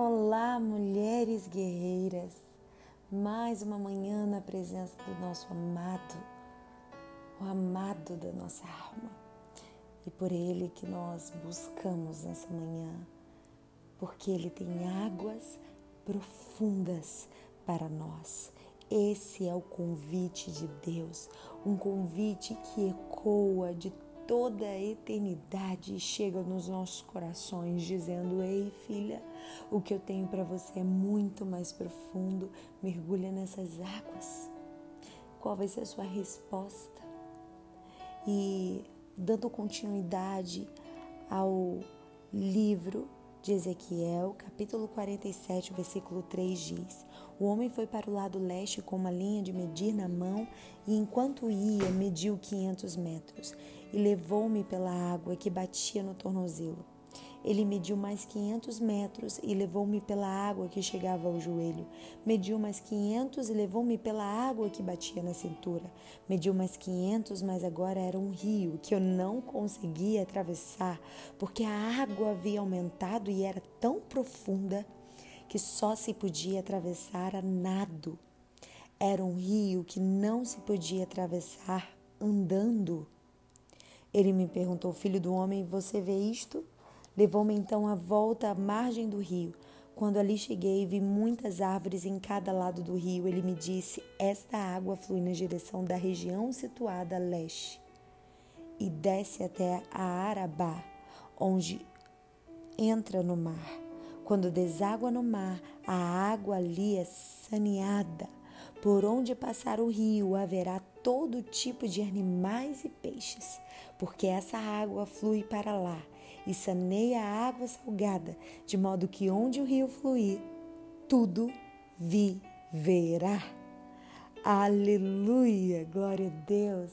Olá, mulheres guerreiras! Mais uma manhã na presença do nosso amado, o amado da nossa alma. E por ele que nós buscamos nessa manhã, porque ele tem águas profundas para nós. Esse é o convite de Deus, um convite que ecoa de toda a eternidade chega nos nossos corações dizendo: Ei, filha, o que eu tenho para você é muito mais profundo. Mergulha nessas águas. Qual vai ser a sua resposta? E dando continuidade ao livro de Ezequiel, capítulo 47, versículo 3 diz: O homem foi para o lado leste com uma linha de medir na mão e, enquanto ia, mediu 500 metros e levou-me pela água que batia no tornozelo. Ele mediu mais 500 metros e levou-me pela água que chegava ao joelho. Mediu mais 500 e levou-me pela água que batia na cintura. Mediu mais 500, mas agora era um rio que eu não conseguia atravessar, porque a água havia aumentado e era tão profunda que só se podia atravessar a nado. Era um rio que não se podia atravessar andando. Ele me perguntou, filho do homem, você vê isto? Levou-me então à volta à margem do rio. Quando ali cheguei, vi muitas árvores em cada lado do rio. Ele me disse: Esta água flui na direção da região situada a leste e desce até a Arabá, onde entra no mar. Quando deságua no mar, a água ali é saneada. Por onde passar o rio haverá todo tipo de animais e peixes, porque essa água flui para lá e saneia a água salgada, de modo que onde o rio fluir, tudo viverá. Aleluia, glória a Deus.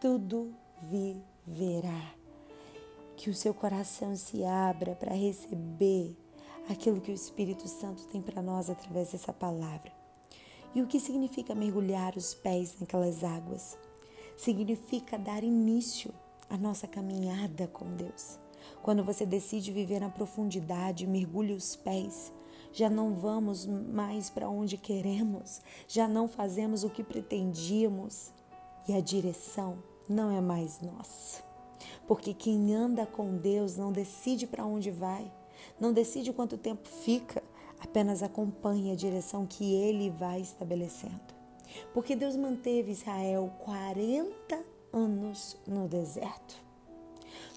Tudo viverá. Que o seu coração se abra para receber aquilo que o Espírito Santo tem para nós através dessa palavra. E o que significa mergulhar os pés naquelas águas? Significa dar início à nossa caminhada com Deus. Quando você decide viver na profundidade, mergulhe os pés, já não vamos mais para onde queremos, já não fazemos o que pretendíamos e a direção não é mais nossa. Porque quem anda com Deus não decide para onde vai, não decide quanto tempo fica, apenas acompanhe a direção que ele vai estabelecendo. Porque Deus manteve Israel 40 anos no deserto.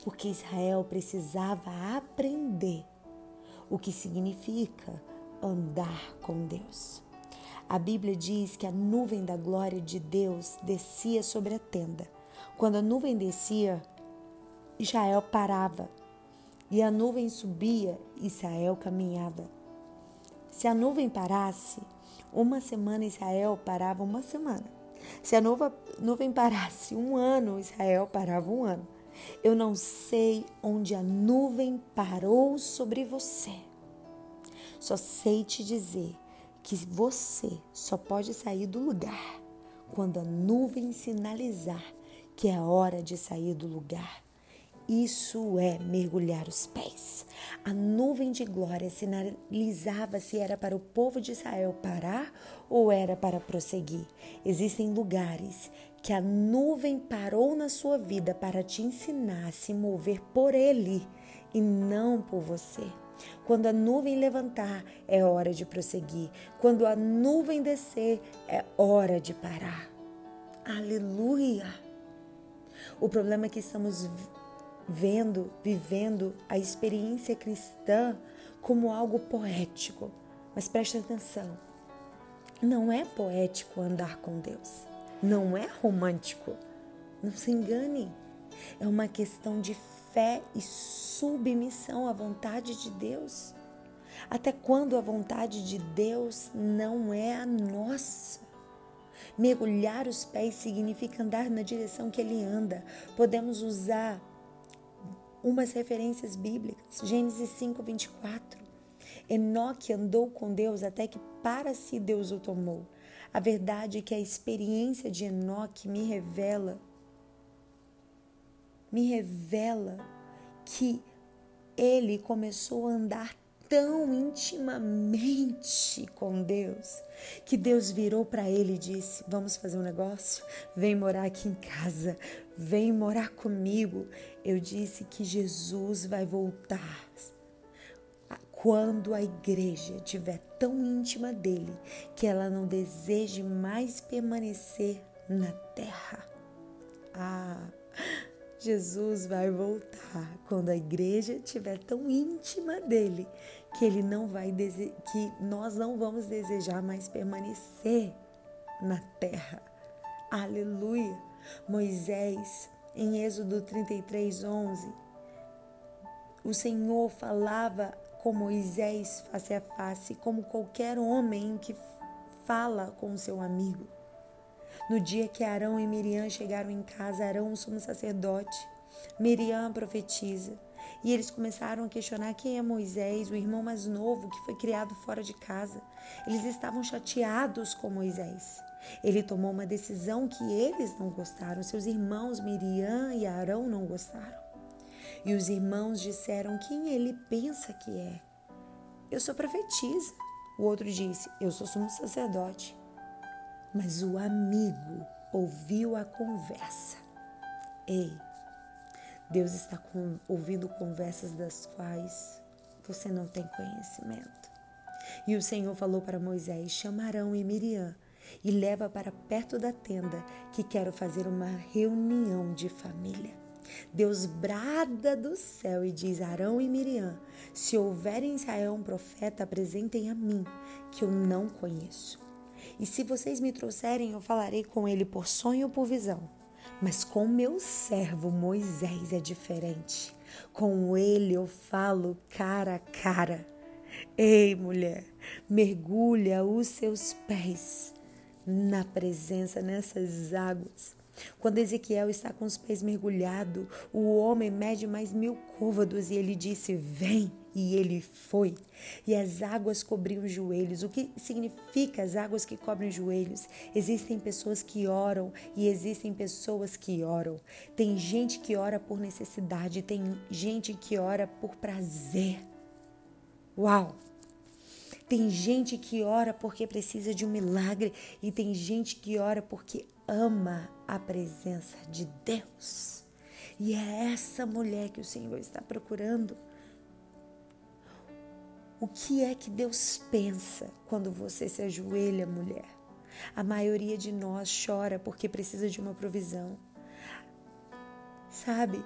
Porque Israel precisava aprender o que significa andar com Deus. A Bíblia diz que a nuvem da glória de Deus descia sobre a tenda. Quando a nuvem descia, Israel parava. E a nuvem subia, Israel caminhava. Se a nuvem parasse, uma semana Israel parava uma semana. Se a nuvem parasse um ano, Israel parava um ano. Eu não sei onde a nuvem parou sobre você. Só sei te dizer que você só pode sair do lugar quando a nuvem sinalizar que é hora de sair do lugar. Isso é mergulhar os pés. A nuvem de glória sinalizava se era para o povo de Israel parar ou era para prosseguir. Existem lugares que a nuvem parou na sua vida para te ensinar a se mover por ele e não por você. Quando a nuvem levantar, é hora de prosseguir. Quando a nuvem descer, é hora de parar. Aleluia! O problema é que estamos vendo, vivendo a experiência cristã como algo poético. Mas preste atenção, não é poético andar com Deus, não é romântico. Não se engane, é uma questão de fé e submissão à vontade de Deus. Até quando a vontade de Deus não é a nossa? Mergulhar os pés significa andar na direção que ele anda. Podemos usar umas referências bíblicas. Gênesis 5, 24. Enoque andou com Deus até que para si Deus o tomou. A verdade é que a experiência de Enoque me revela, me revela que ele começou a andar tão intimamente com Deus que Deus virou para ele e disse: Vamos fazer um negócio? Vem morar aqui em casa, vem morar comigo. Eu disse que Jesus vai voltar quando a igreja estiver tão íntima dele que ela não deseje mais permanecer na terra. Ah, Jesus vai voltar quando a igreja estiver tão íntima dele que ele não vai que nós não vamos desejar mais permanecer na terra. Aleluia. Moisés, em Êxodo 33, 11, o Senhor falava com Moisés face a face, como qualquer homem que fala com seu amigo. No dia que Arão e Miriam chegaram em casa, Arão, sumo sacerdote, Miriam profetiza. E eles começaram a questionar quem é Moisés, o irmão mais novo que foi criado fora de casa. Eles estavam chateados com Moisés. Ele tomou uma decisão que eles não gostaram, seus irmãos Miriam e Arão não gostaram. E os irmãos disseram quem ele pensa que é. Eu sou profetisa. O outro disse: Eu sou sumo sacerdote. Mas o amigo ouviu a conversa. Ei, Deus está com, ouvindo conversas das quais você não tem conhecimento. E o Senhor falou para Moisés: chamarão e Miriam e leva para perto da tenda, que quero fazer uma reunião de família. Deus brada do céu e diz: Arão e Miriam, se houver em Israel um profeta, apresentem a mim, que eu não conheço. E se vocês me trouxerem, eu falarei com ele por sonho ou por visão. Mas com meu servo Moisés é diferente. Com ele eu falo cara a cara. Ei, mulher, mergulha os seus pés na presença, nessas águas. Quando Ezequiel está com os pés mergulhados, o homem mede mais mil côvados e ele disse: Vem. E ele foi. E as águas cobriam os joelhos. O que significa as águas que cobrem os joelhos? Existem pessoas que oram e existem pessoas que oram. Tem gente que ora por necessidade, tem gente que ora por prazer. Uau! Tem gente que ora porque precisa de um milagre e tem gente que ora porque ama a presença de Deus. E é essa mulher que o Senhor está procurando. O que é que Deus pensa quando você se ajoelha, mulher? A maioria de nós chora porque precisa de uma provisão. Sabe?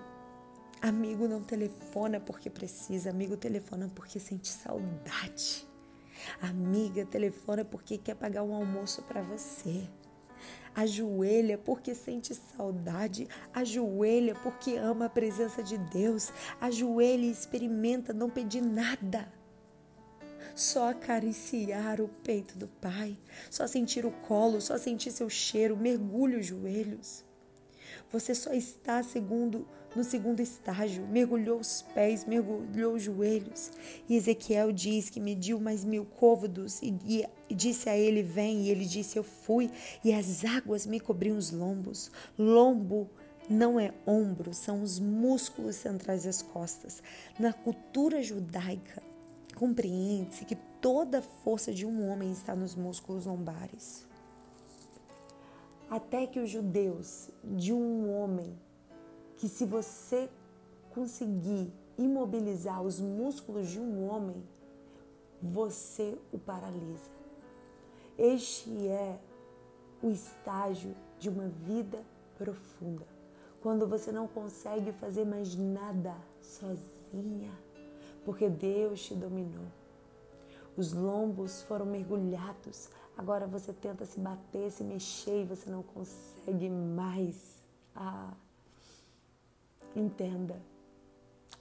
Amigo não telefona porque precisa, amigo telefona porque sente saudade. Amiga, telefona porque quer pagar um almoço para você. Ajoelha porque sente saudade. Ajoelha porque ama a presença de Deus. Ajoelha e experimenta não pedir nada. Só acariciar o peito do Pai, só sentir o colo, só sentir seu cheiro, mergulhe os joelhos. Você só está segundo no segundo estágio, mergulhou os pés, mergulhou os joelhos. E Ezequiel diz que mediu mais mil côvados e, e, e disse a ele: Vem. E ele disse: Eu fui. E as águas me cobriam os lombos. Lombo não é ombro, são os músculos centrais das costas. Na cultura judaica, compreende-se que toda a força de um homem está nos músculos lombares. Até que os judeus de um homem que se você conseguir imobilizar os músculos de um homem, você o paralisa. Este é o estágio de uma vida profunda. Quando você não consegue fazer mais nada sozinha, porque Deus te dominou. Os lombos foram mergulhados. Agora você tenta se bater, se mexer e você não consegue mais. Ah, Entenda,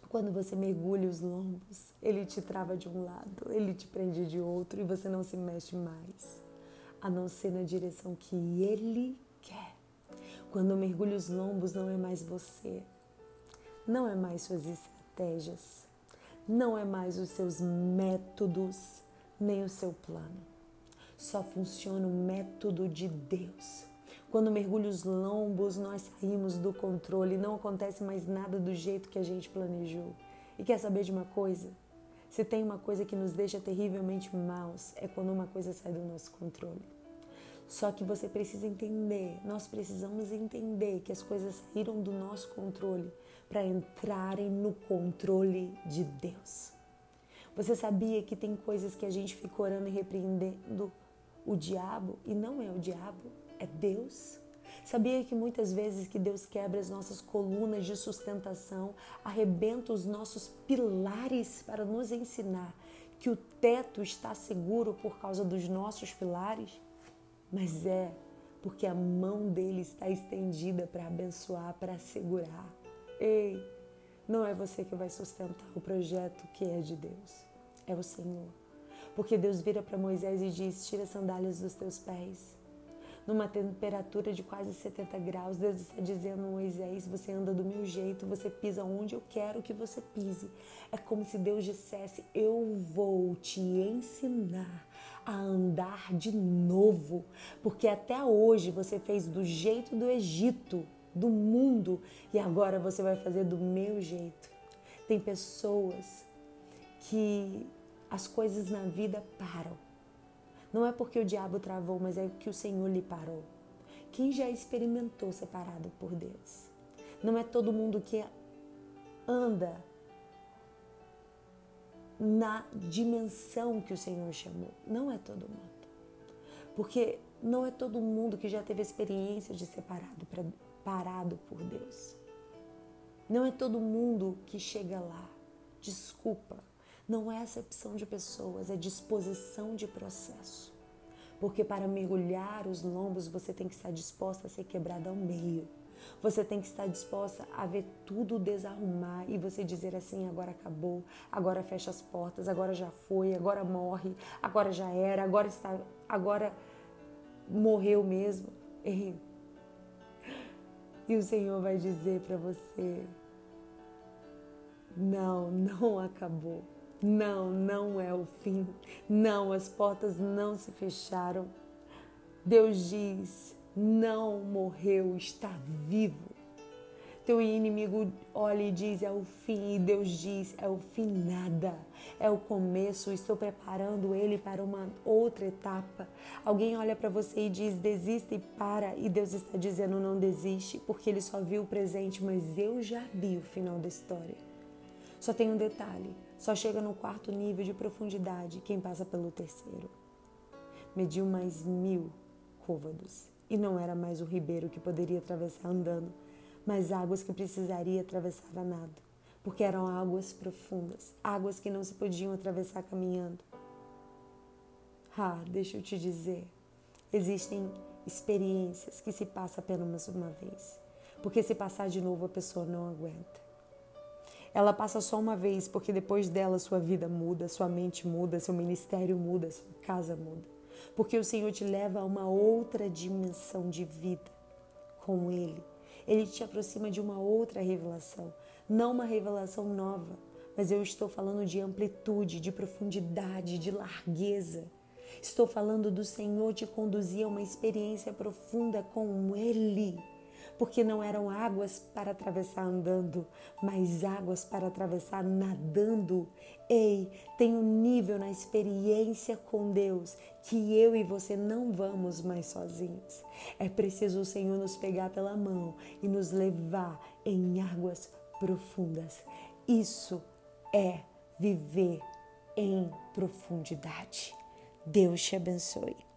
quando você mergulha os lombos, ele te trava de um lado, ele te prende de outro e você não se mexe mais, a não ser na direção que ele quer. Quando mergulha os lombos, não é mais você, não é mais suas estratégias, não é mais os seus métodos, nem o seu plano. Só funciona o método de Deus quando mergulha os lombos, nós saímos do controle, não acontece mais nada do jeito que a gente planejou. E quer saber de uma coisa? Se tem uma coisa que nos deixa terrivelmente maus, é quando uma coisa sai do nosso controle. Só que você precisa entender, nós precisamos entender que as coisas saíram do nosso controle para entrarem no controle de Deus. Você sabia que tem coisas que a gente fica orando e repreendendo o diabo e não é o diabo, é Deus? Sabia que muitas vezes que Deus quebra as nossas colunas de sustentação, arrebenta os nossos pilares para nos ensinar que o teto está seguro por causa dos nossos pilares? Mas é porque a mão dele está estendida para abençoar, para segurar. Ei, não é você que vai sustentar o projeto que é de Deus, é o Senhor. Porque Deus vira para Moisés e diz: Tira as sandálias dos teus pés numa temperatura de quase 70 graus. Deus está dizendo, Moisés, você anda do meu jeito, você pisa onde eu quero que você pise. É como se Deus dissesse: Eu vou te ensinar a andar de novo, porque até hoje você fez do jeito do Egito, do mundo, e agora você vai fazer do meu jeito. Tem pessoas que as coisas na vida param não é porque o diabo travou, mas é que o Senhor lhe parou. Quem já experimentou separado por Deus? Não é todo mundo que anda na dimensão que o Senhor chamou. Não é todo mundo. Porque não é todo mundo que já teve experiência de ser parado, pra, parado por Deus. Não é todo mundo que chega lá. Desculpa, não é acepção de pessoas, é disposição de processo. Porque para mergulhar os lombos você tem que estar disposta a ser quebrada ao meio. Você tem que estar disposta a ver tudo desarrumar e você dizer assim: agora acabou, agora fecha as portas, agora já foi, agora morre, agora já era, agora está, agora morreu mesmo. E o Senhor vai dizer para você: não, não acabou. Não, não é o fim. Não, as portas não se fecharam. Deus diz: não morreu, está vivo. Teu inimigo olha e diz: é o fim, e Deus diz: é o fim nada, é o começo. Estou preparando ele para uma outra etapa. Alguém olha para você e diz: desista e para, e Deus está dizendo: não desiste, porque ele só viu o presente, mas eu já vi o final da história. Só tem um detalhe: só chega no quarto nível de profundidade quem passa pelo terceiro. Mediu mais mil côvados e não era mais o ribeiro que poderia atravessar andando, mas águas que precisaria atravessar a nado, porque eram águas profundas, águas que não se podiam atravessar caminhando. Ah, deixa eu te dizer, existem experiências que se passa apenas uma vez, porque se passar de novo a pessoa não aguenta. Ela passa só uma vez, porque depois dela sua vida muda, sua mente muda, seu ministério muda, sua casa muda. Porque o Senhor te leva a uma outra dimensão de vida com Ele. Ele te aproxima de uma outra revelação, não uma revelação nova, mas eu estou falando de amplitude, de profundidade, de largueza. Estou falando do Senhor te conduzir a uma experiência profunda com Ele porque não eram águas para atravessar andando, mas águas para atravessar nadando. Ei, tem um nível na experiência com Deus que eu e você não vamos mais sozinhos. É preciso o Senhor nos pegar pela mão e nos levar em águas profundas. Isso é viver em profundidade. Deus te abençoe.